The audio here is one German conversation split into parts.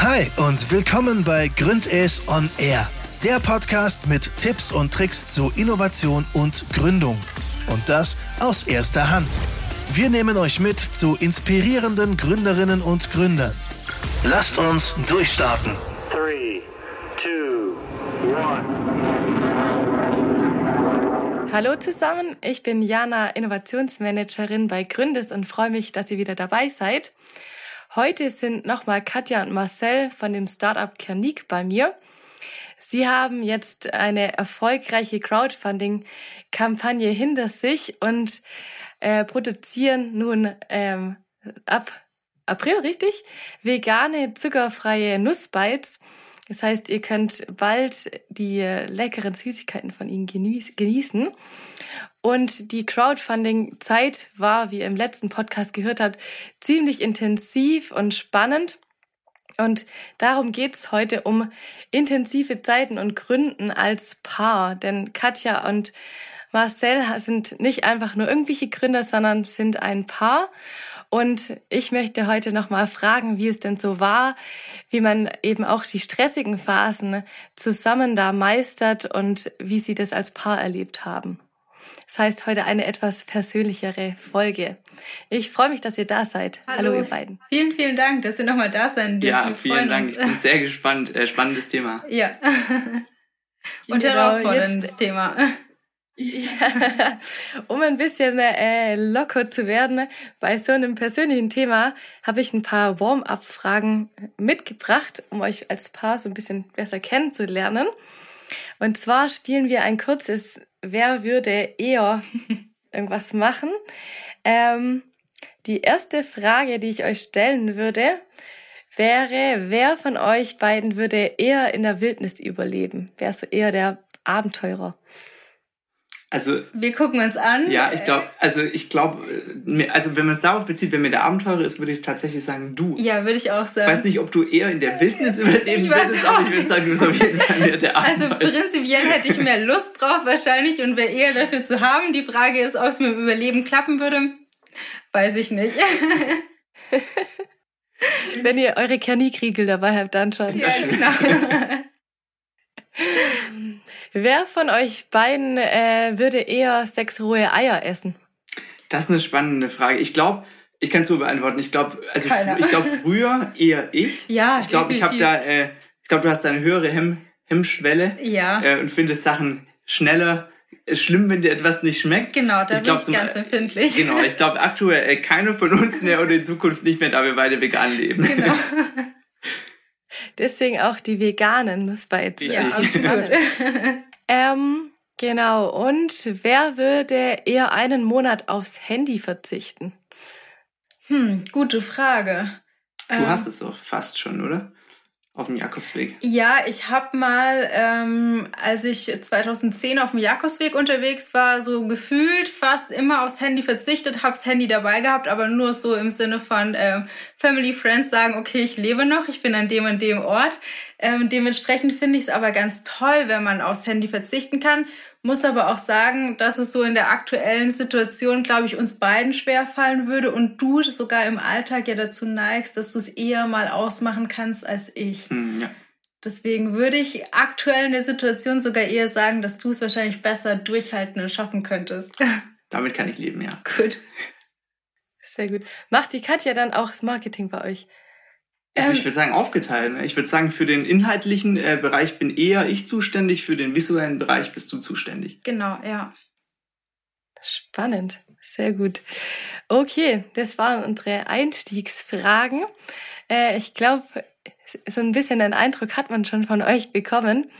Hi und willkommen bei Gründes on Air, der Podcast mit Tipps und Tricks zu Innovation und Gründung. Und das aus erster Hand. Wir nehmen euch mit zu inspirierenden Gründerinnen und Gründern. Lasst uns durchstarten. 3, 2, 1. Hallo zusammen, ich bin Jana, Innovationsmanagerin bei Gründes und freue mich, dass ihr wieder dabei seid. Heute sind nochmal Katja und Marcel von dem Startup Kernik bei mir. Sie haben jetzt eine erfolgreiche Crowdfunding-Kampagne hinter sich und äh, produzieren nun ähm, ab April, richtig? Vegane, zuckerfreie Nussbites. Das heißt, ihr könnt bald die leckeren Süßigkeiten von ihnen genießen. Und die Crowdfunding-Zeit war, wie ihr im letzten Podcast gehört habt, ziemlich intensiv und spannend. Und darum geht's heute um intensive Zeiten und Gründen als Paar. Denn Katja und Marcel sind nicht einfach nur irgendwelche Gründer, sondern sind ein Paar. Und ich möchte heute nochmal fragen, wie es denn so war, wie man eben auch die stressigen Phasen zusammen da meistert und wie sie das als Paar erlebt haben. Das heißt heute eine etwas persönlichere Folge. Ich freue mich, dass ihr da seid. Hallo, Hallo ihr beiden. Vielen, vielen Dank, dass ihr nochmal da sein dürft. Ja, vielen Dank. Uns. Ich bin sehr gespannt. Äh, spannendes Thema. Ja. Und genau, herausforderndes jetzt, Thema. Ja, um ein bisschen äh, locker zu werden bei so einem persönlichen Thema, habe ich ein paar Warm-up-Fragen mitgebracht, um euch als Paar so ein bisschen besser kennenzulernen. Und zwar spielen wir ein kurzes wer würde eher irgendwas machen? Ähm, die erste Frage, die ich euch stellen würde, wäre, wer von euch beiden würde eher in der Wildnis überleben? Wer ist eher der Abenteurer? Also wir gucken uns an. Ja, ich glaube, also ich glaube, äh, also wenn man es darauf bezieht, wenn mir der Abenteurer ist, würde ich tatsächlich sagen, du. Ja, würde ich auch sagen. Ich weiß nicht, ob du eher in der Wildnis überleben würdest, aber ich würde sagen, du bist auf jeden Fall mehr der also Abenteurer. Also prinzipiell hätte ich mehr Lust drauf wahrscheinlich und wäre eher dafür zu haben. Die Frage ist, ob es mit dem Überleben klappen würde, weiß ich nicht. wenn ihr eure Kernikriegel dabei habt, dann schon. Ja, genau. Wer von euch beiden äh, würde eher sechs rohe Eier essen? Das ist eine spannende Frage. Ich glaube, ich kann es so beantworten. Ich glaube, also ich glaube früher eher ich. Ja, ich glaube, ich habe da, äh, ich glaube, du hast da eine höhere Hemm Hemmschwelle. Ja. Äh, und findest Sachen schneller schlimm, wenn dir etwas nicht schmeckt. Genau, da ich bin ich ganz empfindlich. Genau, ich glaube aktuell äh, keiner von uns mehr oder in Zukunft nicht mehr, da wir beide vegan leben. Genau. Deswegen auch die veganen Nussbites. Ja, absolut. ähm, genau. Und wer würde eher einen Monat aufs Handy verzichten? Hm, gute Frage. Du ähm, hast es doch fast schon, oder? Auf dem Jakobsweg? Ja, ich habe mal, ähm, als ich 2010 auf dem Jakobsweg unterwegs war, so gefühlt fast immer aufs Handy verzichtet, hab's Handy dabei gehabt, aber nur so im Sinne von ähm, Family, Friends sagen, okay, ich lebe noch, ich bin an dem und dem Ort. Ähm, dementsprechend finde ich es aber ganz toll, wenn man aufs Handy verzichten kann muss aber auch sagen, dass es so in der aktuellen Situation, glaube ich, uns beiden schwer fallen würde und du sogar im Alltag ja dazu neigst, dass du es eher mal ausmachen kannst als ich. Mm, ja. Deswegen würde ich aktuell in der Situation sogar eher sagen, dass du es wahrscheinlich besser durchhalten und schaffen könntest. Damit kann ich leben, ja. Gut. Sehr gut. Macht die Katja dann auch das Marketing bei euch? Ähm, ich würde sagen aufgeteilt. Ne? Ich würde sagen, für den inhaltlichen äh, Bereich bin eher ich zuständig, für den visuellen Bereich bist du zuständig. Genau, ja. Spannend, sehr gut. Okay, das waren unsere Einstiegsfragen. Äh, ich glaube, so ein bisschen einen Eindruck hat man schon von euch bekommen.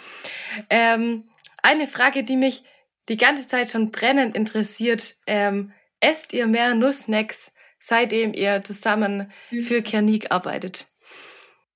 Ähm, eine Frage, die mich die ganze Zeit schon brennend interessiert. Ähm, esst ihr mehr Nussnacks, seitdem ihr zusammen für Kernik arbeitet?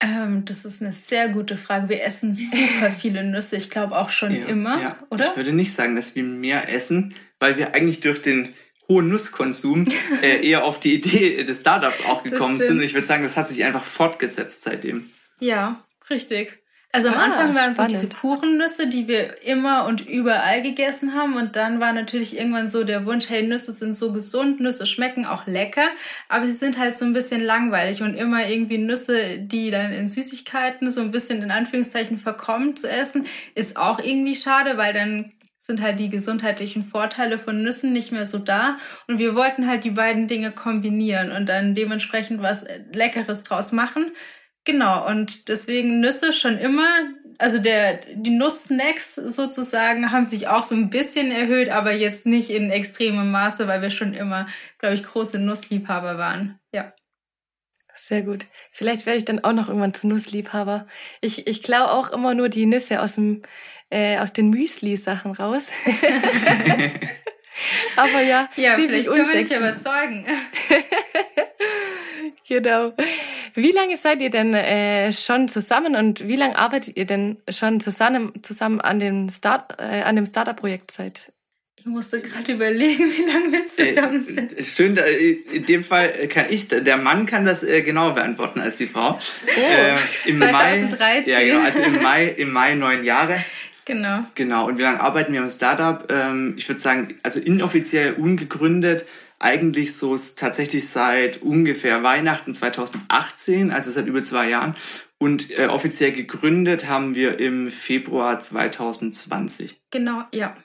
Ähm, das ist eine sehr gute Frage. Wir essen super viele Nüsse, ich glaube auch schon ja, immer, ja. oder? Ich würde nicht sagen, dass wir mehr essen, weil wir eigentlich durch den hohen Nusskonsum äh, eher auf die Idee des Startups auch gekommen sind. Und ich würde sagen, das hat sich einfach fortgesetzt seitdem. Ja, richtig. Also am ah, Anfang waren spannend. so diese Kuchennüsse, die wir immer und überall gegessen haben. Und dann war natürlich irgendwann so der Wunsch, hey, Nüsse sind so gesund, Nüsse schmecken auch lecker, aber sie sind halt so ein bisschen langweilig und immer irgendwie Nüsse, die dann in Süßigkeiten so ein bisschen in Anführungszeichen verkommen zu essen, ist auch irgendwie schade, weil dann sind halt die gesundheitlichen Vorteile von Nüssen nicht mehr so da. Und wir wollten halt die beiden Dinge kombinieren und dann dementsprechend was Leckeres draus machen. Genau, und deswegen Nüsse schon immer, also der, die Nusssnacks sozusagen haben sich auch so ein bisschen erhöht, aber jetzt nicht in extremem Maße, weil wir schon immer, glaube ich, große Nussliebhaber waren. Ja. Sehr gut. Vielleicht werde ich dann auch noch irgendwann zum Nussliebhaber. Ich, ich klaue auch immer nur die Nüsse aus, dem, äh, aus den Müsli-Sachen raus. aber ja, ja ziemlich vielleicht können wir dich überzeugen. genau. Wie lange seid ihr denn äh, schon zusammen und wie lange arbeitet ihr denn schon zusammen, zusammen an dem, Start, äh, an dem Startup-Projekt seit? Ich musste gerade überlegen, wie lange wir zusammen äh, sind. schön, in dem Fall kann ich, der Mann kann das äh, genauer beantworten als die Frau. Oh, äh, im 2013. Mai, ja, genau, also im Mai, im Mai neun Jahre. Genau. Genau. Und wie lange arbeiten wir am Startup? Ähm, ich würde sagen, also inoffiziell ungegründet eigentlich so tatsächlich seit ungefähr Weihnachten 2018, also seit über zwei Jahren. Und äh, offiziell gegründet haben wir im Februar 2020. Genau, ja.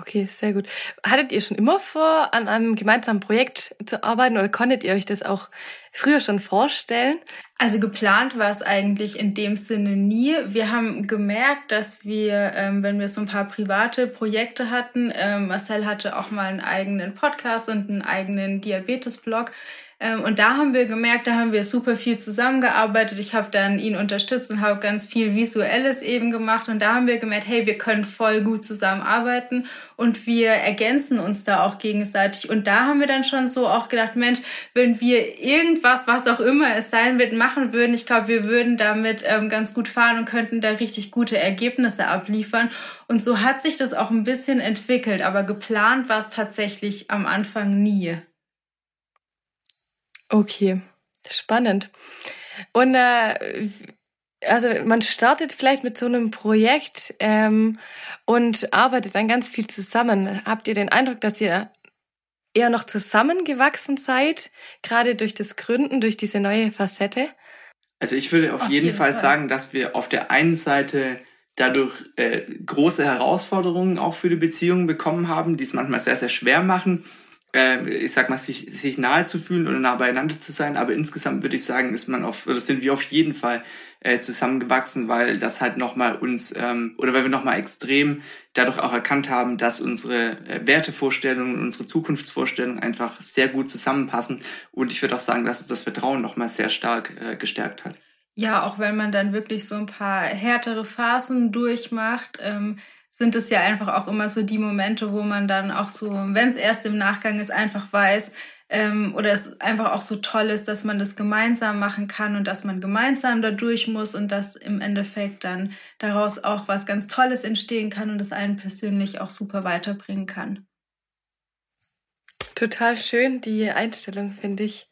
Okay, sehr gut. Hattet ihr schon immer vor, an einem gemeinsamen Projekt zu arbeiten oder konntet ihr euch das auch früher schon vorstellen? Also geplant war es eigentlich in dem Sinne nie. Wir haben gemerkt, dass wir, ähm, wenn wir so ein paar private Projekte hatten, ähm, Marcel hatte auch mal einen eigenen Podcast und einen eigenen Diabetes-Blog. Ähm, und da haben wir gemerkt, da haben wir super viel zusammengearbeitet. Ich habe dann ihn unterstützt und habe ganz viel Visuelles eben gemacht. Und da haben wir gemerkt, hey, wir können voll gut zusammenarbeiten und wir ergänzen uns da auch gegenseitig. Und da haben wir dann schon so auch gedacht, Mensch, wenn wir irgendwas, was auch immer es sein wird, machen würden, ich glaube, wir würden damit ähm, ganz gut fahren und könnten da richtig gute Ergebnisse abliefern. Und so hat sich das auch ein bisschen entwickelt. Aber geplant war es tatsächlich am Anfang nie. Okay, spannend. Und äh, also man startet vielleicht mit so einem Projekt ähm, und arbeitet dann ganz viel zusammen. Habt ihr den Eindruck, dass ihr eher noch zusammengewachsen seid, gerade durch das Gründen, durch diese neue Facette? Also ich würde auf, auf jeden, jeden Fall, Fall, sagen, dass wir auf der einen Seite dadurch äh, große Herausforderungen auch für die Beziehung bekommen haben, die es manchmal sehr, sehr schwer machen ich sag mal, sich, sich nahe zu fühlen oder nah beieinander zu sein. Aber insgesamt würde ich sagen, ist man auf, oder sind wir auf jeden Fall äh, zusammengewachsen, weil das halt nochmal uns, ähm, oder weil wir nochmal extrem dadurch auch erkannt haben, dass unsere äh, Wertevorstellungen unsere Zukunftsvorstellungen einfach sehr gut zusammenpassen. Und ich würde auch sagen, dass das Vertrauen nochmal sehr stark äh, gestärkt hat. Ja, auch wenn man dann wirklich so ein paar härtere Phasen durchmacht, ähm, sind es ja einfach auch immer so die Momente, wo man dann auch so, wenn es erst im Nachgang ist, einfach weiß, ähm, oder es einfach auch so toll ist, dass man das gemeinsam machen kann und dass man gemeinsam da durch muss und dass im Endeffekt dann daraus auch was ganz Tolles entstehen kann und es einen persönlich auch super weiterbringen kann. Total schön, die Einstellung, finde ich.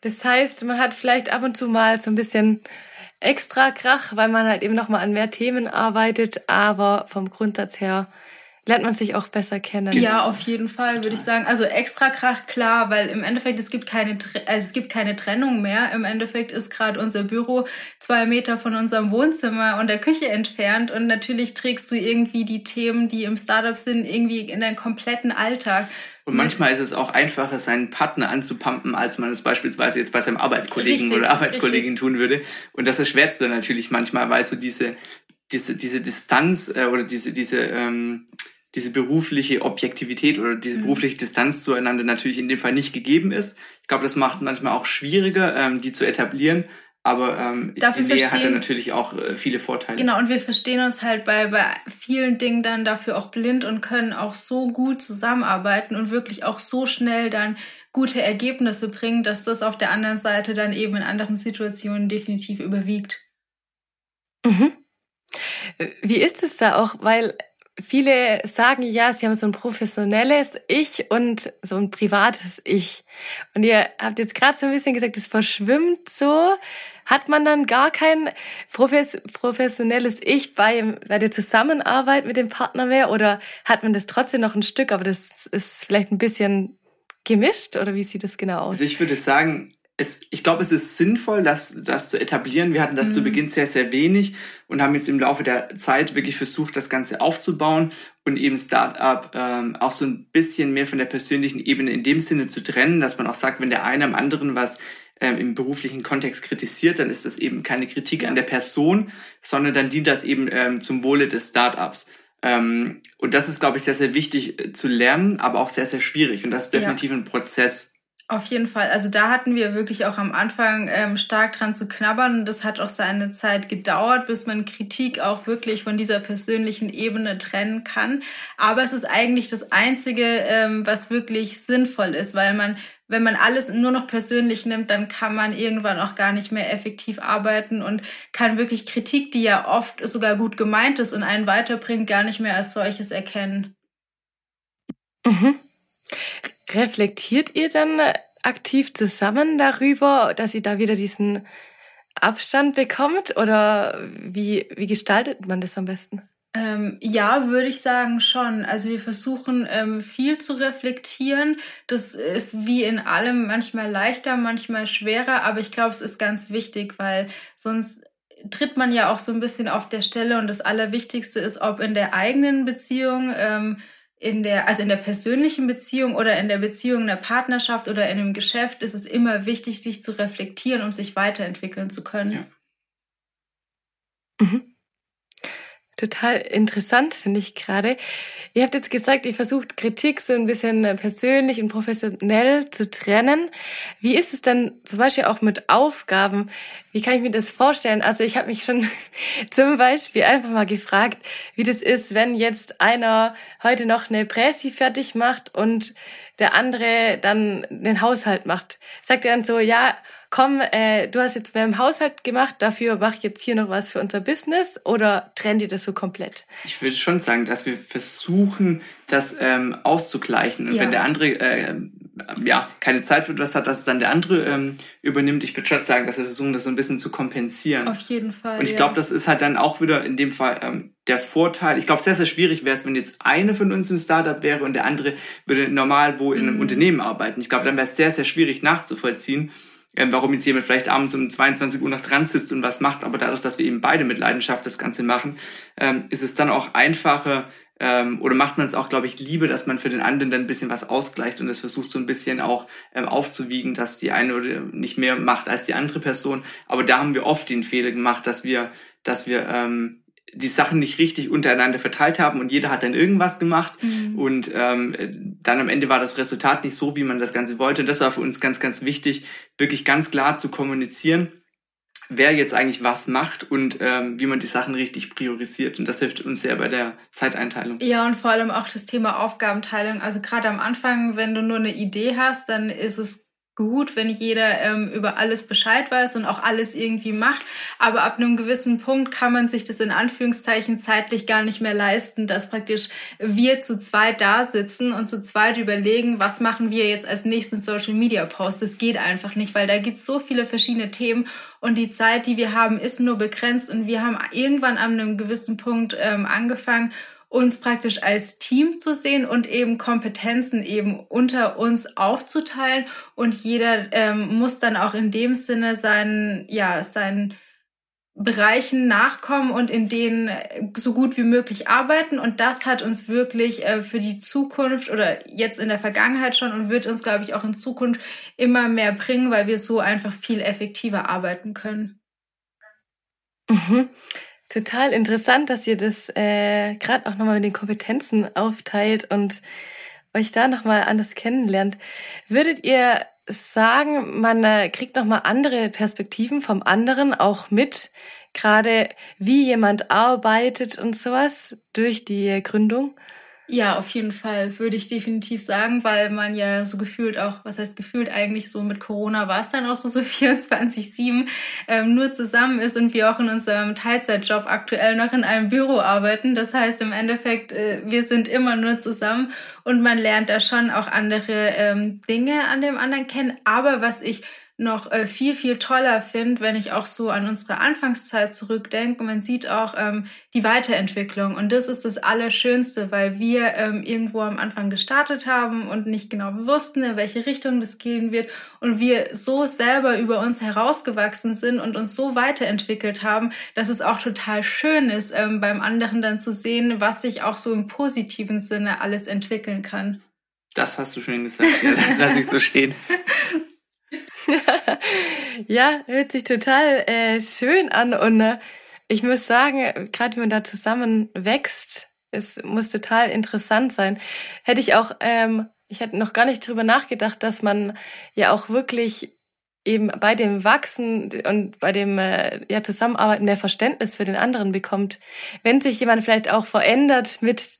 Das heißt, man hat vielleicht ab und zu mal so ein bisschen extra Krach, weil man halt eben nochmal an mehr Themen arbeitet, aber vom Grundsatz her lernt man sich auch besser kennen. Ja, auf jeden Fall, würde ich sagen. Also extra Krach, klar, weil im Endeffekt es gibt keine, also es gibt keine Trennung mehr. Im Endeffekt ist gerade unser Büro zwei Meter von unserem Wohnzimmer und der Küche entfernt und natürlich trägst du irgendwie die Themen, die im Startup sind, irgendwie in deinen kompletten Alltag. Und manchmal ist es auch einfacher, seinen Partner anzupumpen, als man es beispielsweise jetzt bei seinem Arbeitskollegen richtig, oder Arbeitskollegin richtig. tun würde. Und das erschwert es dann natürlich manchmal, weil so diese, diese, diese Distanz äh, oder diese, diese, ähm, diese berufliche Objektivität oder diese mhm. berufliche Distanz zueinander natürlich in dem Fall nicht gegeben ist. Ich glaube, das macht es manchmal auch schwieriger, ähm, die zu etablieren. Aber ähm, Dafür die Nähe hat ja natürlich auch äh, viele Vorteile. Genau, und wir verstehen uns halt bei, bei vielen Dingen dann dafür auch blind und können auch so gut zusammenarbeiten und wirklich auch so schnell dann gute Ergebnisse bringen, dass das auf der anderen Seite dann eben in anderen Situationen definitiv überwiegt. Mhm. Wie ist es da auch? Weil viele sagen ja, sie haben so ein professionelles Ich und so ein privates Ich. Und ihr habt jetzt gerade so ein bisschen gesagt, es verschwimmt so. Hat man dann gar kein profes professionelles Ich bei, bei der Zusammenarbeit mit dem Partner mehr oder hat man das trotzdem noch ein Stück, aber das ist vielleicht ein bisschen gemischt oder wie sieht das genau aus? Also ich würde sagen, es, ich glaube, es ist sinnvoll, das, das zu etablieren. Wir hatten das mhm. zu Beginn sehr, sehr wenig und haben jetzt im Laufe der Zeit wirklich versucht, das Ganze aufzubauen und eben Startup ähm, auch so ein bisschen mehr von der persönlichen Ebene in dem Sinne zu trennen, dass man auch sagt, wenn der eine am anderen was ähm, im beruflichen Kontext kritisiert, dann ist das eben keine Kritik an der Person, sondern dann dient das eben ähm, zum Wohle des Startups. Ähm, und das ist, glaube ich, sehr, sehr wichtig äh, zu lernen, aber auch sehr, sehr schwierig. Und das ist definitiv ja. ein Prozess. Auf jeden Fall. Also da hatten wir wirklich auch am Anfang ähm, stark dran zu knabbern. Das hat auch seine Zeit gedauert, bis man Kritik auch wirklich von dieser persönlichen Ebene trennen kann. Aber es ist eigentlich das Einzige, ähm, was wirklich sinnvoll ist, weil man, wenn man alles nur noch persönlich nimmt, dann kann man irgendwann auch gar nicht mehr effektiv arbeiten und kann wirklich Kritik, die ja oft sogar gut gemeint ist und einen weiterbringt, gar nicht mehr als solches erkennen. Mhm. Reflektiert ihr dann aktiv zusammen darüber, dass ihr da wieder diesen Abstand bekommt? Oder wie, wie gestaltet man das am besten? Ähm, ja, würde ich sagen schon. Also wir versuchen ähm, viel zu reflektieren. Das ist wie in allem manchmal leichter, manchmal schwerer, aber ich glaube, es ist ganz wichtig, weil sonst tritt man ja auch so ein bisschen auf der Stelle und das Allerwichtigste ist, ob in der eigenen Beziehung ähm, in der, also in der persönlichen Beziehung oder in der Beziehung einer Partnerschaft oder in einem Geschäft ist es immer wichtig, sich zu reflektieren, um sich weiterentwickeln zu können. Ja. Mhm. Total interessant, finde ich gerade. Ihr habt jetzt gesagt, ihr versucht Kritik so ein bisschen persönlich und professionell zu trennen. Wie ist es denn zum Beispiel auch mit Aufgaben? Wie kann ich mir das vorstellen? Also ich habe mich schon zum Beispiel einfach mal gefragt, wie das ist, wenn jetzt einer heute noch eine Präsi fertig macht und der andere dann den Haushalt macht. Sagt er dann so, ja, komm, äh, du hast jetzt mehr im Haushalt gemacht, dafür mach ich jetzt hier noch was für unser Business oder trennt ihr das so komplett? Ich würde schon sagen, dass wir versuchen, das ähm, auszugleichen. Und ja. wenn der andere äh, ja, keine Zeit für etwas hat, dass es dann der andere ähm, übernimmt. Ich würde schon sagen, dass wir versuchen, das so ein bisschen zu kompensieren. Auf jeden Fall. Und ich ja. glaube, das ist halt dann auch wieder in dem Fall ähm, der Vorteil. Ich glaube, sehr, sehr schwierig wäre es, wenn jetzt eine von uns im Startup wäre und der andere würde normal wo in einem mhm. Unternehmen arbeiten. Ich glaube, dann wäre es sehr, sehr schwierig nachzuvollziehen warum jetzt jemand vielleicht abends um 22 Uhr noch dran sitzt und was macht, aber dadurch, dass wir eben beide mit Leidenschaft das Ganze machen, ähm, ist es dann auch einfacher ähm, oder macht man es auch, glaube ich, lieber, dass man für den anderen dann ein bisschen was ausgleicht und es versucht so ein bisschen auch ähm, aufzuwiegen, dass die eine oder nicht mehr macht als die andere Person. Aber da haben wir oft den Fehler gemacht, dass wir, dass wir ähm, die Sachen nicht richtig untereinander verteilt haben und jeder hat dann irgendwas gemacht mhm. und ähm, dann am Ende war das Resultat nicht so, wie man das Ganze wollte. Und das war für uns ganz, ganz wichtig, wirklich ganz klar zu kommunizieren, wer jetzt eigentlich was macht und ähm, wie man die Sachen richtig priorisiert. Und das hilft uns sehr bei der Zeiteinteilung. Ja, und vor allem auch das Thema Aufgabenteilung. Also gerade am Anfang, wenn du nur eine Idee hast, dann ist es gut, wenn jeder ähm, über alles Bescheid weiß und auch alles irgendwie macht. Aber ab einem gewissen Punkt kann man sich das in Anführungszeichen zeitlich gar nicht mehr leisten, dass praktisch wir zu zweit da sitzen und zu zweit überlegen, was machen wir jetzt als nächsten Social Media Post. Das geht einfach nicht, weil da gibt es so viele verschiedene Themen und die Zeit, die wir haben, ist nur begrenzt und wir haben irgendwann an einem gewissen Punkt ähm, angefangen uns praktisch als Team zu sehen und eben Kompetenzen eben unter uns aufzuteilen und jeder ähm, muss dann auch in dem Sinne seinen, ja, seinen Bereichen nachkommen und in denen so gut wie möglich arbeiten. Und das hat uns wirklich äh, für die Zukunft oder jetzt in der Vergangenheit schon und wird uns, glaube ich, auch in Zukunft immer mehr bringen, weil wir so einfach viel effektiver arbeiten können. Mhm. Total interessant, dass ihr das äh, gerade auch nochmal mit den Kompetenzen aufteilt und euch da nochmal anders kennenlernt. Würdet ihr sagen, man äh, kriegt nochmal andere Perspektiven vom anderen auch mit, gerade wie jemand arbeitet und sowas durch die Gründung? Ja, auf jeden Fall würde ich definitiv sagen, weil man ja so gefühlt auch, was heißt gefühlt eigentlich so mit Corona war es dann auch so, so 24-7 ähm, nur zusammen ist und wir auch in unserem Teilzeitjob aktuell noch in einem Büro arbeiten. Das heißt im Endeffekt, äh, wir sind immer nur zusammen und man lernt da schon auch andere ähm, Dinge an dem anderen kennen. Aber was ich noch äh, viel, viel toller finde, wenn ich auch so an unsere Anfangszeit zurückdenke. Man sieht auch ähm, die Weiterentwicklung. Und das ist das Allerschönste, weil wir ähm, irgendwo am Anfang gestartet haben und nicht genau wussten, in welche Richtung das gehen wird. Und wir so selber über uns herausgewachsen sind und uns so weiterentwickelt haben, dass es auch total schön ist, ähm, beim anderen dann zu sehen, was sich auch so im positiven Sinne alles entwickeln kann. Das hast du schön gesagt. Ja, das lasse ich so stehen. ja, hört sich total äh, schön an und äh, ich muss sagen, gerade wenn man da zusammen wächst, es muss total interessant sein. Hätte ich auch, ähm, ich hätte noch gar nicht drüber nachgedacht, dass man ja auch wirklich eben bei dem Wachsen und bei dem äh, ja, Zusammenarbeiten mehr Verständnis für den anderen bekommt. Wenn sich jemand vielleicht auch verändert mit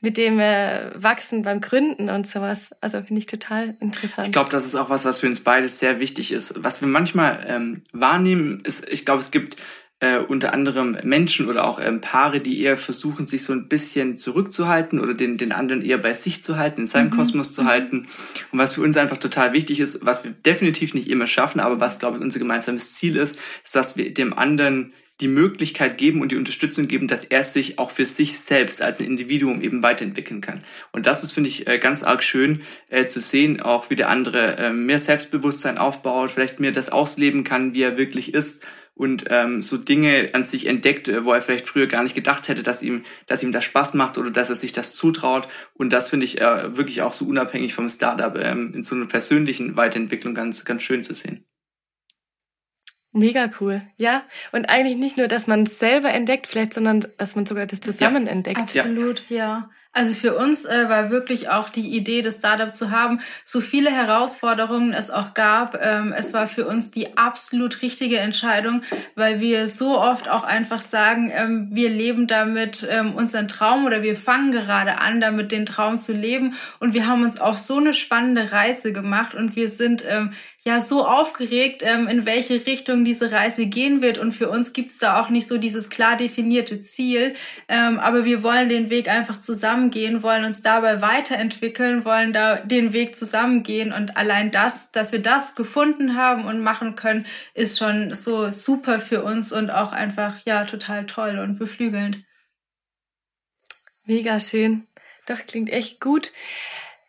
mit dem äh, Wachsen beim Gründen und sowas. Also finde ich total interessant. Ich glaube, das ist auch was, was für uns beide sehr wichtig ist. Was wir manchmal ähm, wahrnehmen, ist, ich glaube, es gibt äh, unter anderem Menschen oder auch ähm, Paare, die eher versuchen, sich so ein bisschen zurückzuhalten oder den, den anderen eher bei sich zu halten, in seinem mhm. Kosmos zu mhm. halten. Und was für uns einfach total wichtig ist, was wir definitiv nicht immer schaffen, aber was, glaube ich, unser gemeinsames Ziel ist, ist, dass wir dem anderen die Möglichkeit geben und die Unterstützung geben, dass er sich auch für sich selbst als ein Individuum eben weiterentwickeln kann. Und das ist, finde ich, äh, ganz arg schön äh, zu sehen, auch wie der andere äh, mehr Selbstbewusstsein aufbaut, vielleicht mehr das ausleben kann, wie er wirklich ist und ähm, so Dinge an sich entdeckt, äh, wo er vielleicht früher gar nicht gedacht hätte, dass ihm, dass ihm das Spaß macht oder dass er sich das zutraut. Und das finde ich äh, wirklich auch so unabhängig vom Startup ähm, in so einer persönlichen Weiterentwicklung ganz, ganz schön zu sehen. Mega cool, ja. Und eigentlich nicht nur, dass man es selber entdeckt, vielleicht, sondern dass man sogar das zusammen ja, entdeckt. Absolut, ja. ja. Also für uns äh, war wirklich auch die Idee, das Startup zu haben, so viele Herausforderungen es auch gab. Ähm, es war für uns die absolut richtige Entscheidung, weil wir so oft auch einfach sagen, ähm, wir leben damit ähm, unseren Traum oder wir fangen gerade an, damit den Traum zu leben. Und wir haben uns auf so eine spannende Reise gemacht und wir sind ähm, ja so aufgeregt, ähm, in welche Richtung diese Reise gehen wird. Und für uns gibt's da auch nicht so dieses klar definierte Ziel. Ähm, aber wir wollen den Weg einfach zusammengehen, wollen uns dabei weiterentwickeln, wollen da den Weg zusammengehen. Und allein das, dass wir das gefunden haben und machen können, ist schon so super für uns und auch einfach ja total toll und beflügelnd. Mega schön. Doch, klingt echt gut.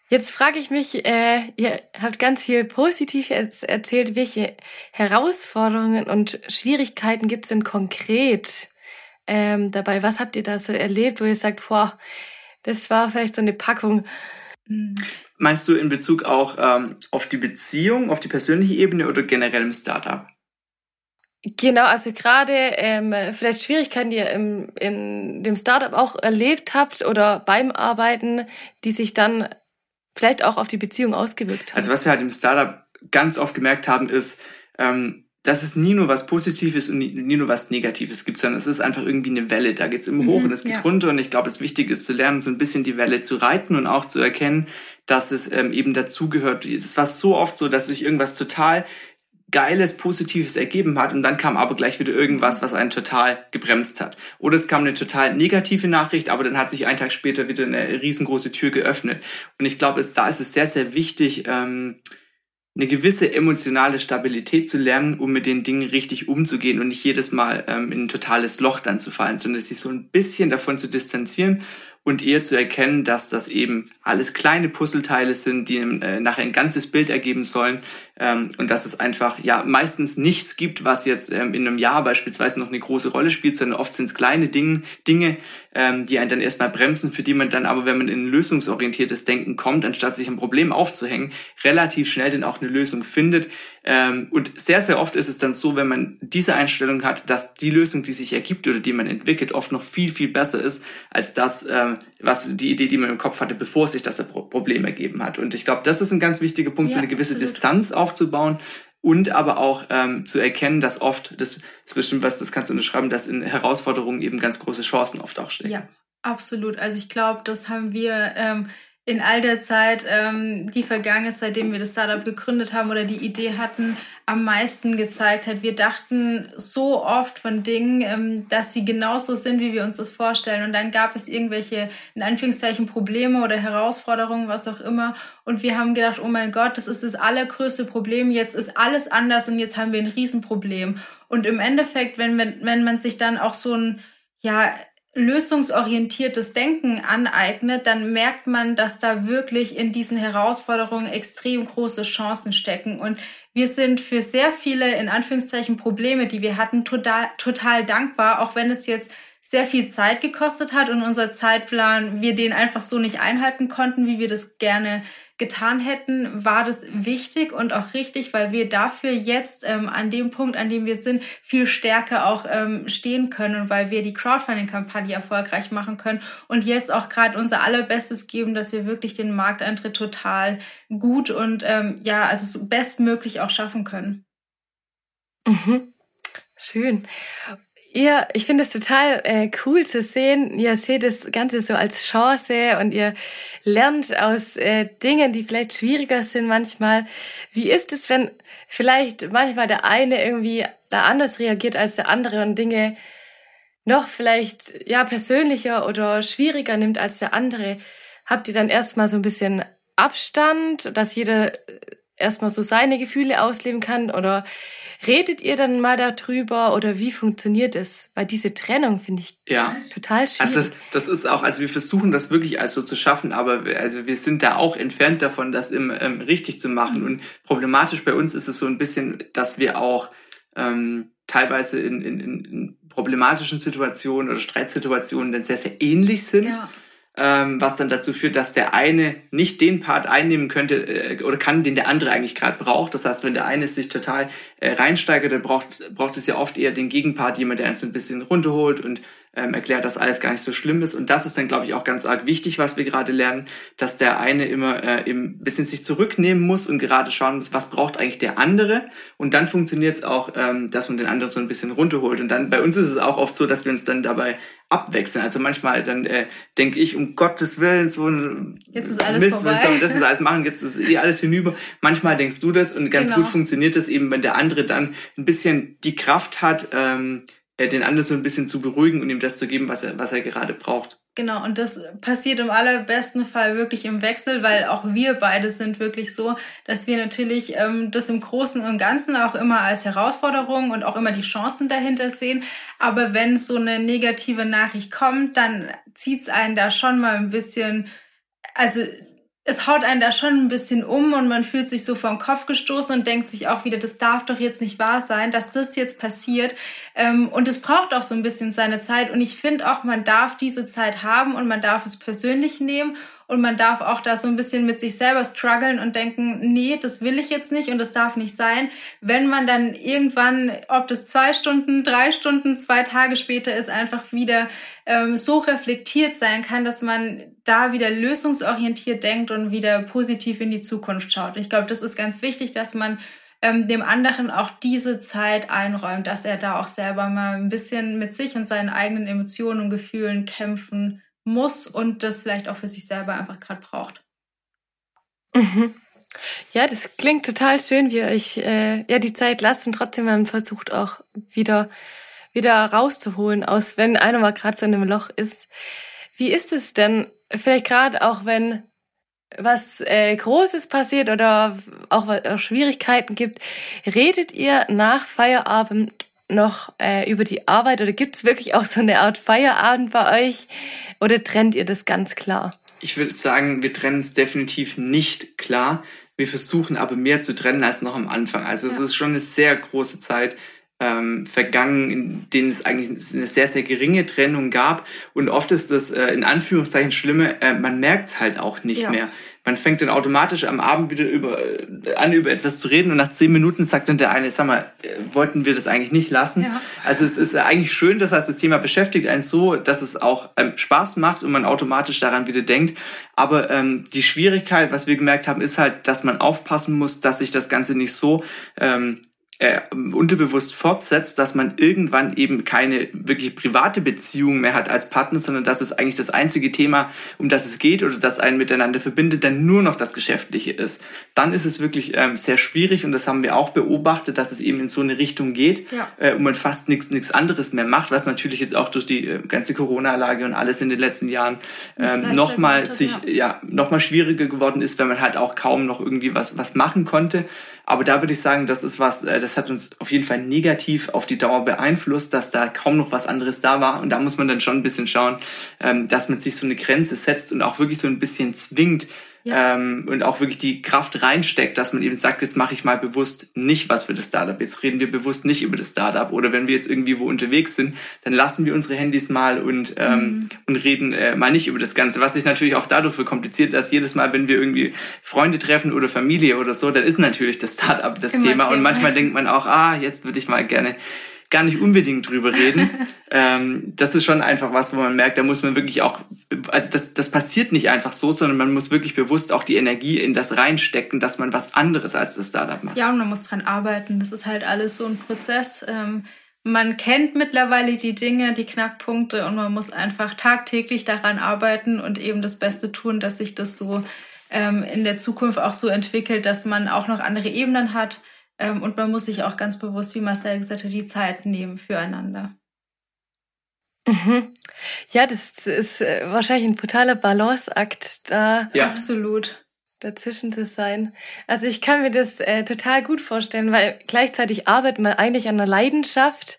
Jetzt frage ich mich, äh, ihr habt ganz viel positiv erzählt, welche Herausforderungen und Schwierigkeiten gibt es denn konkret ähm, dabei? Was habt ihr da so erlebt, wo ihr sagt, boah, das war vielleicht so eine Packung? Meinst du in Bezug auch ähm, auf die Beziehung, auf die persönliche Ebene oder generell im Startup? Genau, also gerade ähm, vielleicht Schwierigkeiten, die ihr im, in dem Startup auch erlebt habt oder beim Arbeiten, die sich dann vielleicht auch auf die Beziehung ausgewirkt haben. Also was wir halt im Startup ganz oft gemerkt haben, ist, ähm, dass es nie nur was Positives und nie, nur was Negatives gibt, sondern es ist einfach irgendwie eine Welle. Da geht es immer mhm, hoch und es geht ja. runter. Und ich glaube, es wichtig ist zu lernen, so ein bisschen die Welle zu reiten und auch zu erkennen, dass es ähm, eben dazugehört. Das war so oft so, dass sich irgendwas total Geiles, Positives ergeben hat und dann kam aber gleich wieder irgendwas, was einen total gebremst hat. Oder es kam eine total negative Nachricht, aber dann hat sich einen Tag später wieder eine riesengroße Tür geöffnet. Und ich glaube, da ist es sehr, sehr wichtig, ähm, eine gewisse emotionale Stabilität zu lernen, um mit den Dingen richtig umzugehen und nicht jedes Mal ähm, in ein totales Loch dann zu fallen, sondern sich so ein bisschen davon zu distanzieren und eher zu erkennen, dass das eben alles kleine Puzzleteile sind, die äh, nachher ein ganzes Bild ergeben sollen ähm, und dass es einfach ja meistens nichts gibt, was jetzt ähm, in einem Jahr beispielsweise noch eine große Rolle spielt, sondern oft sind es kleine Dinge, Dinge ähm, die einen dann erstmal bremsen, für die man dann aber, wenn man in ein lösungsorientiertes Denken kommt, anstatt sich ein Problem aufzuhängen, relativ schnell dann auch eine Lösung findet. Ähm, und sehr, sehr oft ist es dann so, wenn man diese Einstellung hat, dass die Lösung, die sich ergibt oder die man entwickelt, oft noch viel, viel besser ist, als das, ähm, was die Idee, die man im Kopf hatte, bevor sich das Problem ergeben hat. Und ich glaube, das ist ein ganz wichtiger Punkt, ja, so eine gewisse absolut. Distanz aufzubauen und aber auch ähm, zu erkennen, dass oft, das ist bestimmt was, das kannst du unterschreiben, dass in Herausforderungen eben ganz große Chancen oft auch stehen. Ja, Absolut. Also ich glaube, das haben wir ähm, in all der Zeit, ähm, die vergangen ist, seitdem wir das Startup gegründet haben oder die Idee hatten, am meisten gezeigt hat. Wir dachten so oft von Dingen, ähm, dass sie genauso sind, wie wir uns das vorstellen. Und dann gab es irgendwelche, in Anführungszeichen, Probleme oder Herausforderungen, was auch immer. Und wir haben gedacht, oh mein Gott, das ist das allergrößte Problem. Jetzt ist alles anders und jetzt haben wir ein Riesenproblem. Und im Endeffekt, wenn, wenn, wenn man sich dann auch so ein, ja, lösungsorientiertes Denken aneignet, dann merkt man, dass da wirklich in diesen Herausforderungen extrem große Chancen stecken. Und wir sind für sehr viele, in Anführungszeichen, Probleme, die wir hatten, total, total dankbar, auch wenn es jetzt sehr viel Zeit gekostet hat und unser Zeitplan, wir den einfach so nicht einhalten konnten, wie wir das gerne getan hätten, war das wichtig und auch richtig, weil wir dafür jetzt ähm, an dem Punkt, an dem wir sind, viel stärker auch ähm, stehen können weil wir die Crowdfunding-Kampagne erfolgreich machen können und jetzt auch gerade unser allerbestes geben, dass wir wirklich den Markteintritt total gut und ähm, ja, also so bestmöglich auch schaffen können. Mhm. Schön ihr, ich finde es total äh, cool zu sehen. Ihr seht das Ganze so als Chance und ihr lernt aus äh, Dingen, die vielleicht schwieriger sind manchmal. Wie ist es, wenn vielleicht manchmal der eine irgendwie da anders reagiert als der andere und Dinge noch vielleicht ja persönlicher oder schwieriger nimmt als der andere? Habt ihr dann erstmal so ein bisschen Abstand, dass jeder erstmal so seine Gefühle ausleben kann oder Redet ihr dann mal darüber oder wie funktioniert es? Weil diese Trennung finde ich ja. total schwierig. Also das, das ist auch, also wir versuchen das wirklich also zu schaffen, aber wir, also wir sind da auch entfernt davon, das im, ähm, richtig zu machen. Mhm. Und problematisch bei uns ist es so ein bisschen, dass wir auch ähm, teilweise in, in, in problematischen Situationen oder Streitsituationen dann sehr, sehr ähnlich sind. Ja ähm, was dann dazu führt, dass der eine nicht den Part einnehmen könnte äh, oder kann, den der andere eigentlich gerade braucht. Das heißt, wenn der eine sich total äh, reinsteigert, dann braucht, braucht es ja oft eher den Gegenpart, jemand, der einen so ein bisschen runterholt und ähm, erklärt, dass alles gar nicht so schlimm ist. Und das ist dann, glaube ich, auch ganz arg wichtig, was wir gerade lernen, dass der eine immer äh, eben ein bisschen sich zurücknehmen muss und gerade schauen muss, was braucht eigentlich der andere. Und dann funktioniert es auch, ähm, dass man den anderen so ein bisschen runterholt. Und dann bei uns ist es auch oft so, dass wir uns dann dabei abwechseln. Also manchmal dann äh, denke ich, um Gottes Willen, so ein jetzt ist alles Mist, vorbei. Was das ist alles machen, jetzt ist eh alles hinüber. Manchmal denkst du das und ganz genau. gut funktioniert das eben, wenn der andere dann ein bisschen die Kraft hat, ähm, äh, den anderen so ein bisschen zu beruhigen und ihm das zu geben, was er, was er gerade braucht. Genau, und das passiert im allerbesten Fall wirklich im Wechsel, weil auch wir beide sind wirklich so, dass wir natürlich ähm, das im Großen und Ganzen auch immer als Herausforderung und auch immer die Chancen dahinter sehen. Aber wenn so eine negative Nachricht kommt, dann zieht's einen da schon mal ein bisschen, also es haut einen da schon ein bisschen um und man fühlt sich so vor den Kopf gestoßen und denkt sich auch wieder, das darf doch jetzt nicht wahr sein, dass das jetzt passiert. Ähm, und es braucht auch so ein bisschen seine Zeit. Und ich finde auch, man darf diese Zeit haben und man darf es persönlich nehmen und man darf auch da so ein bisschen mit sich selber strugglen und denken, nee, das will ich jetzt nicht und das darf nicht sein. Wenn man dann irgendwann, ob das zwei Stunden, drei Stunden, zwei Tage später ist, einfach wieder ähm, so reflektiert sein kann, dass man da wieder lösungsorientiert denkt und wieder positiv in die Zukunft schaut. Ich glaube, das ist ganz wichtig, dass man ähm, dem anderen auch diese Zeit einräumt, dass er da auch selber mal ein bisschen mit sich und seinen eigenen Emotionen und Gefühlen kämpfen muss und das vielleicht auch für sich selber einfach gerade braucht. Mhm. Ja, das klingt total schön, wie ihr euch äh, ja die Zeit lasst und trotzdem dann versucht auch wieder wieder rauszuholen aus, wenn einer mal gerade so in einem Loch ist. Wie ist es denn, vielleicht gerade auch wenn was äh, Großes passiert oder auch, auch Schwierigkeiten gibt, redet ihr nach Feierabend noch äh, über die Arbeit oder gibt es wirklich auch so eine Art Feierabend bei euch oder trennt ihr das ganz klar? Ich würde sagen, wir trennen es definitiv nicht klar. Wir versuchen aber mehr zu trennen als noch am Anfang. Also ja. es ist schon eine sehr große Zeit ähm, vergangen, in denen es eigentlich eine sehr, sehr geringe Trennung gab. Und oft ist das äh, in Anführungszeichen Schlimme, äh, man merkt es halt auch nicht ja. mehr man fängt dann automatisch am Abend wieder über, äh, an, über etwas zu reden und nach zehn Minuten sagt dann der eine, sag mal, äh, wollten wir das eigentlich nicht lassen? Ja. Also es ist eigentlich schön, das heißt, das Thema beschäftigt einen so, dass es auch ähm, Spaß macht und man automatisch daran wieder denkt. Aber ähm, die Schwierigkeit, was wir gemerkt haben, ist halt, dass man aufpassen muss, dass sich das Ganze nicht so ähm, äh, unterbewusst fortsetzt, dass man irgendwann eben keine wirklich private Beziehung mehr hat als Partner, sondern dass es eigentlich das einzige Thema, um das es geht oder das einen miteinander verbindet, dann nur noch das Geschäftliche ist. Dann ist es wirklich ähm, sehr schwierig und das haben wir auch beobachtet, dass es eben in so eine Richtung geht ja. äh, und man fast nichts anderes mehr macht, was natürlich jetzt auch durch die äh, ganze Corona-Lage und alles in den letzten Jahren ähm, nochmal sich ja, ja nochmal schwieriger geworden ist, wenn man halt auch kaum noch irgendwie was was machen konnte. Aber da würde ich sagen, das ist was, äh, das hat uns auf jeden Fall negativ auf die Dauer beeinflusst, dass da kaum noch was anderes da war. Und da muss man dann schon ein bisschen schauen, ähm, dass man sich so eine Grenze setzt und auch wirklich so ein bisschen zwingt, ja. ähm, und auch wirklich die Kraft reinsteckt, dass man eben sagt, jetzt mache ich mal bewusst nicht was für das Startup, jetzt reden wir bewusst nicht über das Startup. Oder wenn wir jetzt irgendwie wo unterwegs sind, dann lassen wir unsere Handys mal und, ähm, mhm. und reden äh, mal nicht über das Ganze, was sich natürlich auch dadurch verkompliziert, dass jedes Mal, wenn wir irgendwie Freunde treffen oder Familie oder so, dann ist natürlich das Startup das Immer Thema. Und manchmal denkt man auch, ah, jetzt würde ich mal gerne gar nicht unbedingt drüber reden. ähm, das ist schon einfach was, wo man merkt, da muss man wirklich auch, also das, das passiert nicht einfach so, sondern man muss wirklich bewusst auch die Energie in das reinstecken, dass man was anderes als das Startup macht. Ja, und man muss dran arbeiten. Das ist halt alles so ein Prozess. Ähm, man kennt mittlerweile die Dinge, die Knackpunkte und man muss einfach tagtäglich daran arbeiten und eben das Beste tun, dass sich das so ähm, in der Zukunft auch so entwickelt, dass man auch noch andere Ebenen hat ähm, und man muss sich auch ganz bewusst, wie Marcel gesagt hat, die Zeit nehmen füreinander. Mhm. Ja, das ist äh, wahrscheinlich ein brutaler Balanceakt da. Ja. Absolut. Dazwischen zu sein. Also ich kann mir das äh, total gut vorstellen, weil gleichzeitig arbeitet man eigentlich an einer Leidenschaft.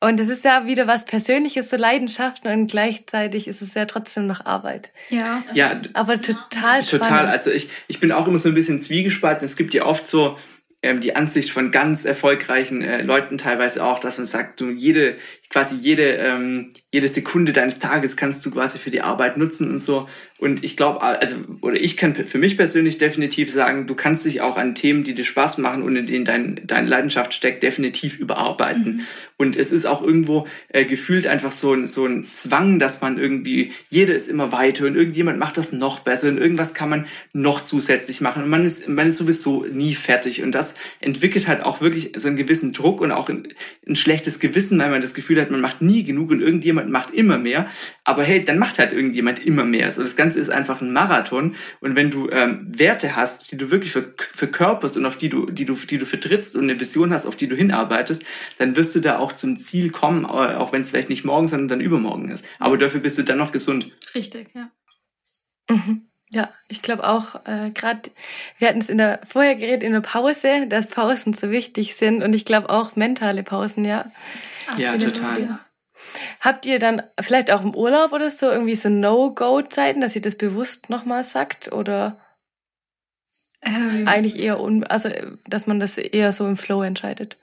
Und es ist ja wieder was Persönliches, so Leidenschaften und gleichzeitig ist es ja trotzdem noch Arbeit. Ja. Ja. Aber total spannend. Total. Also ich, ich bin auch immer so ein bisschen zwiegespalten. Es gibt ja oft so, ähm, die Ansicht von ganz erfolgreichen äh, Leuten teilweise auch, dass man sagt, du jede, quasi jede, ähm, jede Sekunde deines Tages kannst du quasi für die Arbeit nutzen und so. Und ich glaube, also, oder ich kann für mich persönlich definitiv sagen, du kannst dich auch an Themen, die dir Spaß machen und in denen dein, deine Leidenschaft steckt, definitiv überarbeiten. Mhm. Und es ist auch irgendwo äh, gefühlt einfach so ein, so ein Zwang, dass man irgendwie, jeder ist immer weiter und irgendjemand macht das noch besser und irgendwas kann man noch zusätzlich machen und man ist, man ist sowieso nie fertig. Und das entwickelt halt auch wirklich so einen gewissen Druck und auch ein, ein schlechtes Gewissen, weil man das Gefühl hat, hat, man macht nie genug und irgendjemand macht immer mehr. Aber hey, dann macht halt irgendjemand immer mehr. So, das Ganze ist einfach ein Marathon. Und wenn du ähm, Werte hast, die du wirklich verkörperst und auf die du, die du, die du vertrittst und eine Vision hast, auf die du hinarbeitest, dann wirst du da auch zum Ziel kommen, auch wenn es vielleicht nicht morgen, sondern dann übermorgen ist. Aber dafür bist du dann noch gesund. Richtig, ja. Mhm. Ja, ich glaube auch, äh, gerade, wir hatten es in der vorher geredet in der Pause, dass Pausen so wichtig sind und ich glaube auch mentale Pausen, ja. Ja, total. Habt ihr dann vielleicht auch im Urlaub oder so irgendwie so No-Go-Zeiten, dass ihr das bewusst nochmal sagt oder ähm, eigentlich eher, un also dass man das eher so im Flow entscheidet?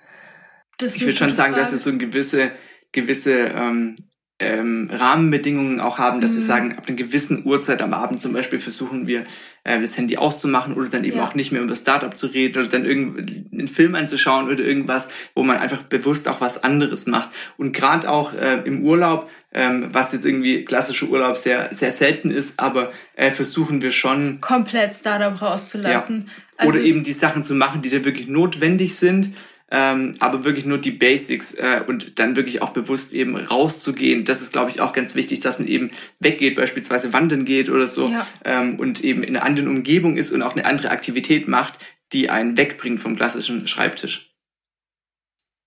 ich würde schon sagen, dass es so eine gewisse, gewisse ähm, ähm, Rahmenbedingungen auch haben, dass mhm. sie sagen, ab einer gewissen Uhrzeit am Abend zum Beispiel versuchen wir, äh, das Handy auszumachen oder dann eben ja. auch nicht mehr über Startup zu reden oder dann einen Film anzuschauen oder irgendwas, wo man einfach bewusst auch was anderes macht. Und gerade auch äh, im Urlaub, ähm, was jetzt irgendwie klassischer Urlaub sehr, sehr selten ist, aber äh, versuchen wir schon... Komplett Startup rauszulassen. Ja. Also, oder eben die Sachen zu machen, die da wirklich notwendig sind ähm, aber wirklich nur die Basics äh, und dann wirklich auch bewusst eben rauszugehen. Das ist, glaube ich, auch ganz wichtig, dass man eben weggeht, beispielsweise wandern geht oder so ja. ähm, und eben in einer anderen Umgebung ist und auch eine andere Aktivität macht, die einen wegbringt vom klassischen Schreibtisch.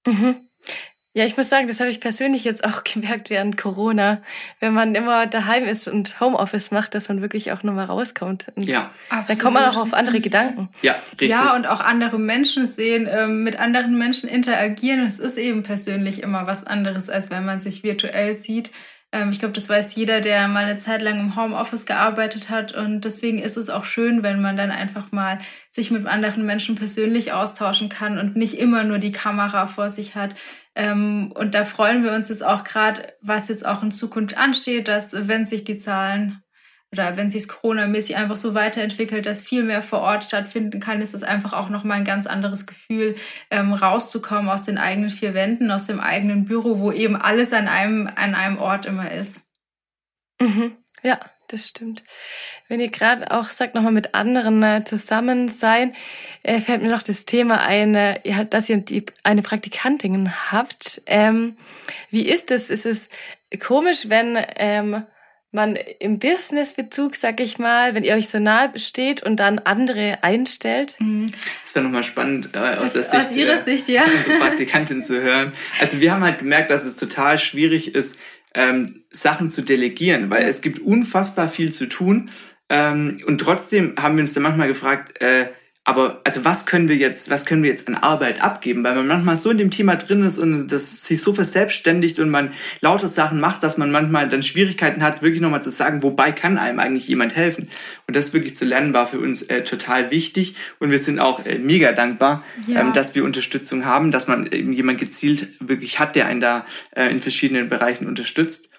Mhm. Ja, ich muss sagen, das habe ich persönlich jetzt auch gemerkt während Corona, wenn man immer daheim ist und Homeoffice macht, dass man wirklich auch nochmal rauskommt. Und ja, absolut. dann kommt man auch auf andere Gedanken. Ja, richtig. Ja, und auch andere Menschen sehen, ähm, mit anderen Menschen interagieren. Es ist eben persönlich immer was anderes, als wenn man sich virtuell sieht. Ähm, ich glaube, das weiß jeder, der mal eine Zeit lang im Homeoffice gearbeitet hat. Und deswegen ist es auch schön, wenn man dann einfach mal sich mit anderen Menschen persönlich austauschen kann und nicht immer nur die Kamera vor sich hat. Ähm, und da freuen wir uns jetzt auch gerade, was jetzt auch in Zukunft ansteht, dass wenn sich die Zahlen oder wenn sich Corona-mäßig einfach so weiterentwickelt, dass viel mehr vor Ort stattfinden kann, ist das einfach auch nochmal ein ganz anderes Gefühl, ähm, rauszukommen aus den eigenen vier Wänden, aus dem eigenen Büro, wo eben alles an einem, an einem Ort immer ist. Mhm. Ja, das stimmt. Wenn ihr gerade auch sagt, nochmal mit anderen äh, zusammen sein, äh, fällt mir noch das Thema ein, äh, dass ihr die, eine Praktikantin habt. Ähm, wie ist es? Ist es komisch, wenn ähm, man im Businessbezug, sag ich mal, wenn ihr euch so nahe steht und dann andere einstellt? Mhm. Das wäre nochmal spannend äh, aus, der Sicht, aus Ihrer äh, Sicht, ja. unsere Praktikantin zu hören. Also wir haben halt gemerkt, dass es total schwierig ist, ähm, Sachen zu delegieren, weil es gibt unfassbar viel zu tun. Ähm, und trotzdem haben wir uns dann manchmal gefragt, äh, aber also was können wir jetzt, was können wir jetzt an Arbeit abgeben? Weil man manchmal so in dem Thema drin ist und das sich so verselbstständigt und man lauter Sachen macht, dass man manchmal dann Schwierigkeiten hat, wirklich nochmal zu sagen, wobei kann einem eigentlich jemand helfen? Und das wirklich zu lernen war für uns äh, total wichtig und wir sind auch äh, mega dankbar, ja. ähm, dass wir Unterstützung haben, dass man eben jemand gezielt wirklich hat, der einen da äh, in verschiedenen Bereichen unterstützt.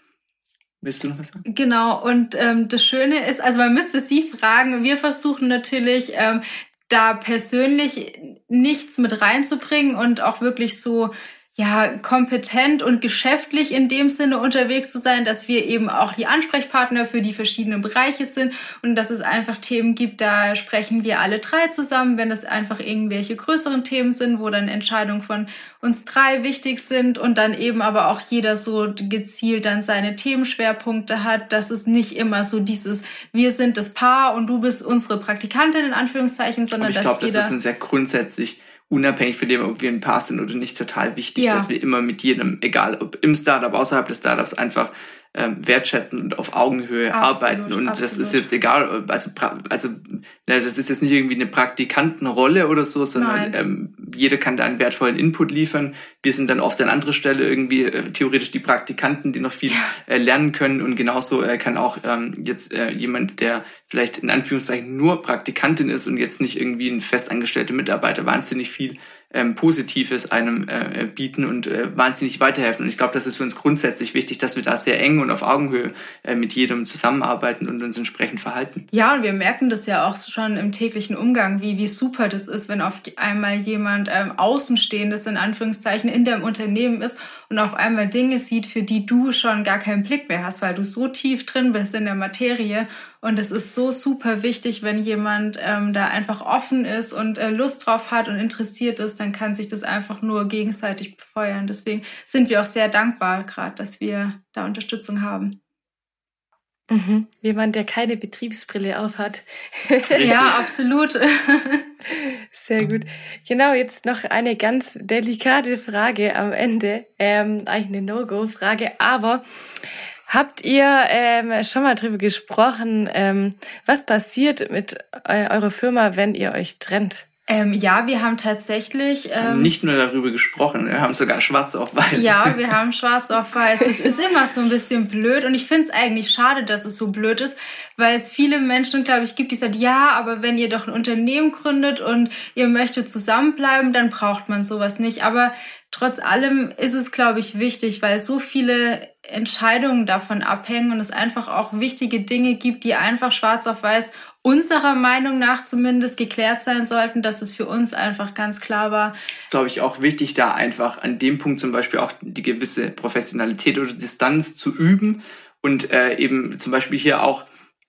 Willst du noch was sagen? Genau, und ähm, das Schöne ist, also man müsste sie fragen, wir versuchen natürlich ähm, da persönlich nichts mit reinzubringen und auch wirklich so ja, kompetent und geschäftlich in dem Sinne unterwegs zu sein, dass wir eben auch die Ansprechpartner für die verschiedenen Bereiche sind und dass es einfach Themen gibt, da sprechen wir alle drei zusammen, wenn es einfach irgendwelche größeren Themen sind, wo dann Entscheidungen von uns drei wichtig sind und dann eben aber auch jeder so gezielt dann seine Themenschwerpunkte hat, dass es nicht immer so dieses, wir sind das Paar und du bist unsere Praktikantin in Anführungszeichen, sondern ich dass glaub, jeder... Das ist ein sehr grundsätzlich unabhängig von dem, ob wir ein Paar sind oder nicht, total wichtig, ja. dass wir immer mit jedem, egal ob im Startup, außerhalb des Startups, einfach ähm, wertschätzen und auf Augenhöhe absolut, arbeiten. Und absolut. das ist jetzt egal, also, also ja, das ist jetzt nicht irgendwie eine Praktikantenrolle oder so, sondern ähm, jeder kann da einen wertvollen Input liefern. Wir sind dann oft an anderer Stelle irgendwie äh, theoretisch die Praktikanten, die noch viel äh, lernen können. Und genauso äh, kann auch ähm, jetzt äh, jemand, der vielleicht in Anführungszeichen nur Praktikantin ist und jetzt nicht irgendwie ein festangestellter Mitarbeiter, wahnsinnig viel ähm, Positives einem äh, bieten und äh, wahnsinnig weiterhelfen. Und ich glaube, das ist für uns grundsätzlich wichtig, dass wir da sehr eng und auf Augenhöhe äh, mit jedem zusammenarbeiten und uns entsprechend verhalten. Ja, und wir merken das ja auch schon im täglichen Umgang, wie, wie super das ist, wenn auf einmal jemand ähm, Außenstehendes in Anführungszeichen in dem Unternehmen ist und auf einmal Dinge sieht, für die du schon gar keinen Blick mehr hast, weil du so tief drin bist in der Materie. Und es ist so super wichtig, wenn jemand ähm, da einfach offen ist und äh, Lust drauf hat und interessiert ist, dann kann sich das einfach nur gegenseitig befeuern. Deswegen sind wir auch sehr dankbar gerade, dass wir da Unterstützung haben. Mhm. Jemand, der keine Betriebsbrille aufhat. ja, absolut. Sehr gut. Genau, jetzt noch eine ganz delikate Frage am Ende. Ähm, eigentlich eine No-Go-Frage, aber habt ihr ähm, schon mal drüber gesprochen, ähm, was passiert mit äh, eurer Firma, wenn ihr euch trennt? Ähm, ja, wir haben tatsächlich. Ähm, nicht nur darüber gesprochen, wir haben sogar schwarz auf weiß. Ja, wir haben schwarz auf weiß. Es ist immer so ein bisschen blöd und ich finde es eigentlich schade, dass es so blöd ist, weil es viele Menschen, glaube ich, gibt, die sagen, ja, aber wenn ihr doch ein Unternehmen gründet und ihr möchtet zusammenbleiben, dann braucht man sowas nicht. Aber trotz allem ist es, glaube ich, wichtig, weil so viele Entscheidungen davon abhängen und es einfach auch wichtige Dinge gibt, die einfach schwarz auf weiß unserer Meinung nach zumindest geklärt sein sollten, dass es für uns einfach ganz klar war. Das ist, glaube ich, auch wichtig, da einfach an dem Punkt zum Beispiel auch die gewisse Professionalität oder Distanz zu üben und äh, eben zum Beispiel hier auch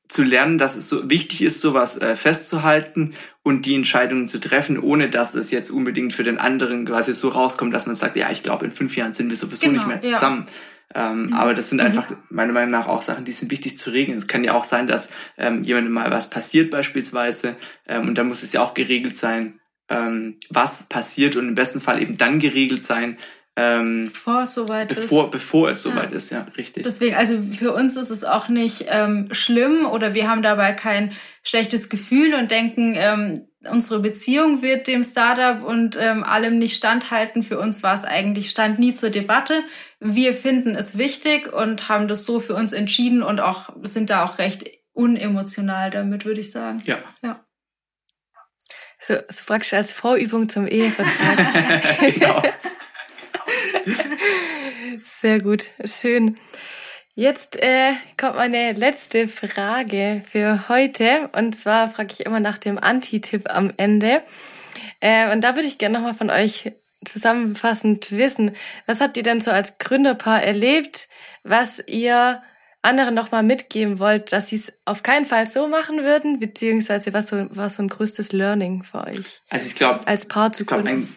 zu lernen, dass es so wichtig ist, sowas äh, festzuhalten und die Entscheidungen zu treffen, ohne dass es jetzt unbedingt für den anderen quasi so rauskommt, dass man sagt, ja, ich glaube, in fünf Jahren sind wir sowieso genau, nicht mehr zusammen. Ja. Ähm, mhm. Aber das sind einfach mhm. meiner Meinung nach auch Sachen, die sind wichtig zu regeln. Es kann ja auch sein, dass ähm, jemandem mal was passiert beispielsweise ähm, und dann muss es ja auch geregelt sein, ähm, was passiert und im besten Fall eben dann geregelt sein, ähm, bevor es soweit bevor, ist. Bevor es soweit ja. ist, ja, richtig. Deswegen, also für uns ist es auch nicht ähm, schlimm oder wir haben dabei kein schlechtes Gefühl und denken, ähm, unsere Beziehung wird dem Startup und ähm, allem nicht standhalten. Für uns war es eigentlich, stand nie zur Debatte. Wir finden es wichtig und haben das so für uns entschieden und auch sind da auch recht unemotional damit, würde ich sagen. Ja. ja. So, so praktisch als Vorübung zum Ehevertrag. genau. Sehr gut, schön. Jetzt äh, kommt meine letzte Frage für heute. Und zwar frage ich immer nach dem Anti-Tipp am Ende. Äh, und da würde ich gerne nochmal von euch zusammenfassend wissen, was habt ihr denn so als Gründerpaar erlebt, was ihr anderen nochmal mitgeben wollt, dass sie es auf keinen Fall so machen würden, beziehungsweise was so, was so ein größtes Learning für euch? Also ich glaube, als Paar zu glaub, ein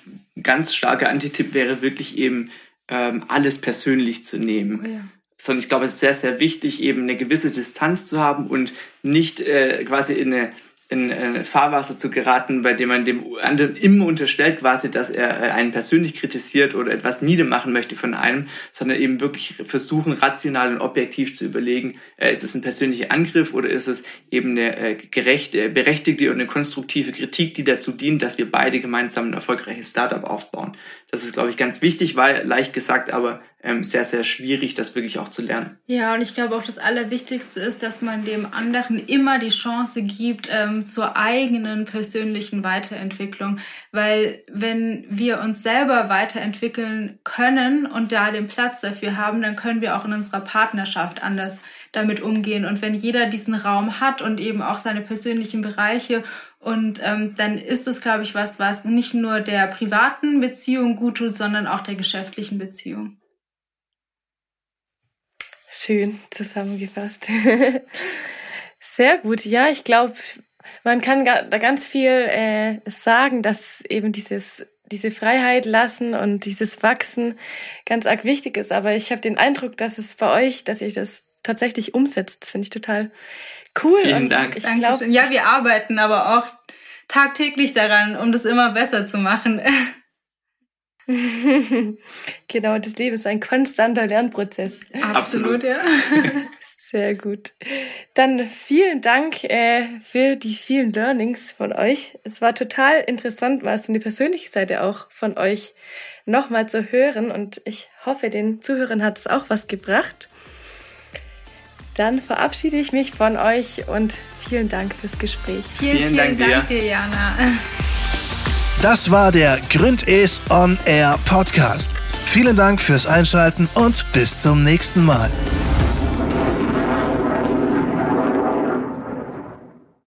ganz starker Antitipp wäre wirklich eben ähm, alles persönlich zu nehmen. Oh ja. Sondern ich glaube, es ist sehr, sehr wichtig, eben eine gewisse Distanz zu haben und nicht äh, quasi in eine in äh, Fahrwasser zu geraten, bei dem man dem anderen immer unterstellt quasi, dass er äh, einen persönlich kritisiert oder etwas niedermachen möchte von einem, sondern eben wirklich versuchen, rational und objektiv zu überlegen, äh, ist es ein persönlicher Angriff oder ist es eben eine äh, gerechte, berechtigte und eine konstruktive Kritik, die dazu dient, dass wir beide gemeinsam ein erfolgreiches Startup aufbauen. Das ist, glaube ich, ganz wichtig, weil leicht gesagt, aber ähm, sehr, sehr schwierig, das wirklich auch zu lernen. Ja, und ich glaube auch das Allerwichtigste ist, dass man dem anderen immer die Chance gibt ähm, zur eigenen persönlichen Weiterentwicklung. Weil wenn wir uns selber weiterentwickeln können und da den Platz dafür haben, dann können wir auch in unserer Partnerschaft anders damit umgehen. Und wenn jeder diesen Raum hat und eben auch seine persönlichen Bereiche und ähm, dann ist es, glaube ich, was, was nicht nur der privaten Beziehung gut tut, sondern auch der geschäftlichen Beziehung. Schön zusammengefasst. Sehr gut. Ja, ich glaube, man kann da ganz viel äh, sagen, dass eben dieses diese Freiheit lassen und dieses Wachsen ganz arg wichtig ist. Aber ich habe den Eindruck, dass es bei euch, dass ihr das tatsächlich umsetzt. Finde ich total Cool. Vielen und Dank. Ich glaub, ja, wir arbeiten aber auch tagtäglich daran, um das immer besser zu machen. genau, das Leben ist ein konstanter Lernprozess. Absolut, ja. Sehr gut. Dann vielen Dank äh, für die vielen Learnings von euch. Es war total interessant, mal so eine persönliche Seite auch von euch nochmal zu hören und ich hoffe, den Zuhörern hat es auch was gebracht. Dann verabschiede ich mich von euch und vielen Dank fürs Gespräch. Vielen, vielen, vielen Dank, Dank dir. dir, Jana. Das war der Gründes On Air Podcast. Vielen Dank fürs Einschalten und bis zum nächsten Mal.